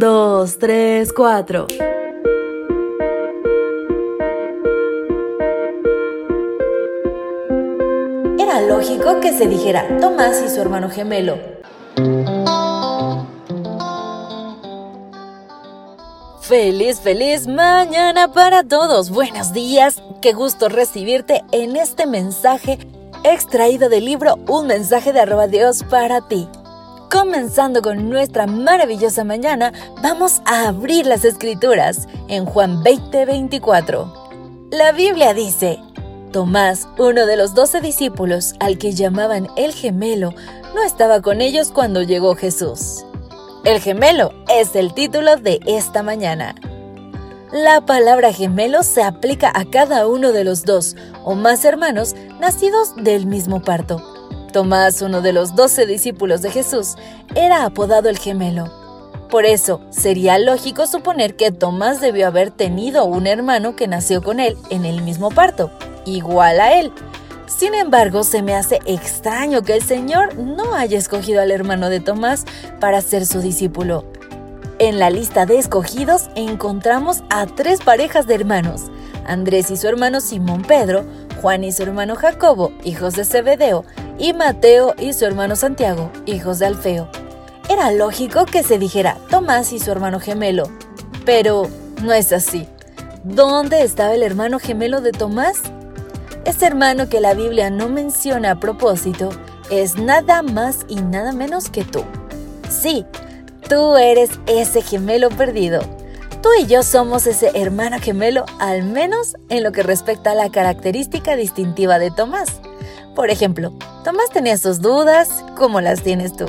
dos, tres, cuatro. Era lógico que se dijera Tomás y su hermano gemelo. Feliz, feliz mañana para todos. Buenos días. Qué gusto recibirte en este mensaje extraído del libro Un mensaje de arroba Dios para ti. Comenzando con nuestra maravillosa mañana, vamos a abrir las escrituras en Juan 20:24. La Biblia dice, Tomás, uno de los doce discípulos al que llamaban el gemelo, no estaba con ellos cuando llegó Jesús. El gemelo es el título de esta mañana. La palabra gemelo se aplica a cada uno de los dos o más hermanos nacidos del mismo parto. Tomás, uno de los doce discípulos de Jesús, era apodado el gemelo. Por eso, sería lógico suponer que Tomás debió haber tenido un hermano que nació con él en el mismo parto, igual a él. Sin embargo, se me hace extraño que el Señor no haya escogido al hermano de Tomás para ser su discípulo. En la lista de escogidos encontramos a tres parejas de hermanos, Andrés y su hermano Simón Pedro, Juan y su hermano Jacobo, hijos de Zebedeo, y Mateo y su hermano Santiago, hijos de Alfeo. Era lógico que se dijera Tomás y su hermano gemelo, pero no es así. ¿Dónde estaba el hermano gemelo de Tomás? Ese hermano que la Biblia no menciona a propósito es nada más y nada menos que tú. Sí, tú eres ese gemelo perdido. Tú y yo somos ese hermano gemelo, al menos en lo que respecta a la característica distintiva de Tomás. Por ejemplo, Tomás tenía sus dudas, como las tienes tú,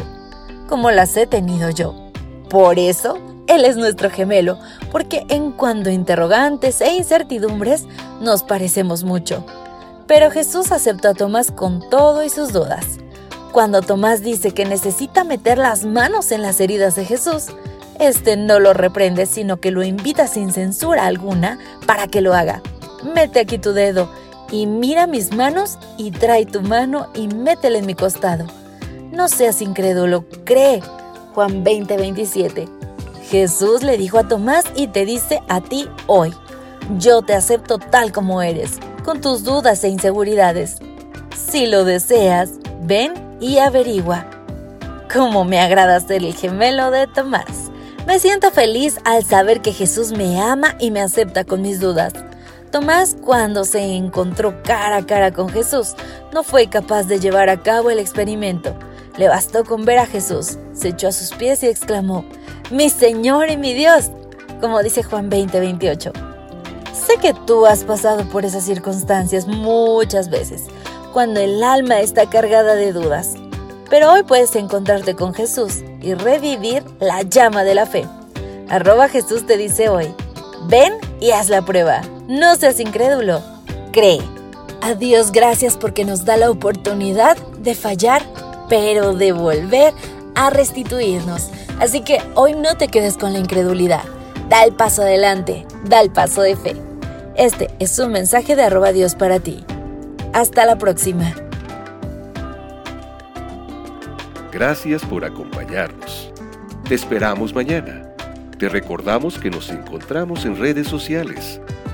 como las he tenido yo. Por eso, él es nuestro gemelo, porque en cuanto a interrogantes e incertidumbres, nos parecemos mucho. Pero Jesús aceptó a Tomás con todo y sus dudas. Cuando Tomás dice que necesita meter las manos en las heridas de Jesús, este no lo reprende, sino que lo invita sin censura alguna para que lo haga. Mete aquí tu dedo y mira mis manos y trae tu mano y métela en mi costado. No seas incrédulo, cree. Juan 20, 27. Jesús le dijo a Tomás y te dice a ti hoy, yo te acepto tal como eres, con tus dudas e inseguridades. Si lo deseas, ven y averigua. Cómo me agrada ser el gemelo de Tomás. Me siento feliz al saber que Jesús me ama y me acepta con mis dudas. Tomás, cuando se encontró cara a cara con Jesús, no fue capaz de llevar a cabo el experimento. Le bastó con ver a Jesús, se echó a sus pies y exclamó, Mi Señor y mi Dios, como dice Juan 20, 28. Sé que tú has pasado por esas circunstancias muchas veces, cuando el alma está cargada de dudas, pero hoy puedes encontrarte con Jesús y revivir la llama de la fe. Arroba Jesús te dice hoy, ven y haz la prueba. No seas incrédulo, cree. A Dios gracias porque nos da la oportunidad de fallar, pero de volver a restituirnos. Así que hoy no te quedes con la incredulidad. Da el paso adelante, da el paso de fe. Este es un mensaje de arroba Dios para ti. Hasta la próxima. Gracias por acompañarnos. Te esperamos mañana. Te recordamos que nos encontramos en redes sociales